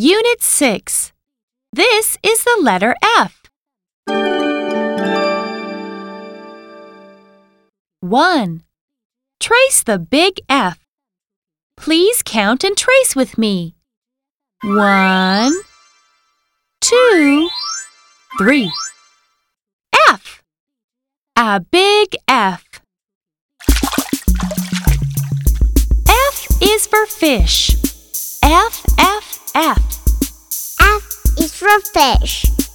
Unit 6. This is the letter F. 1. Trace the big F. Please count and trace with me. 1, 2, 3. F. A big F. F is for fish. F,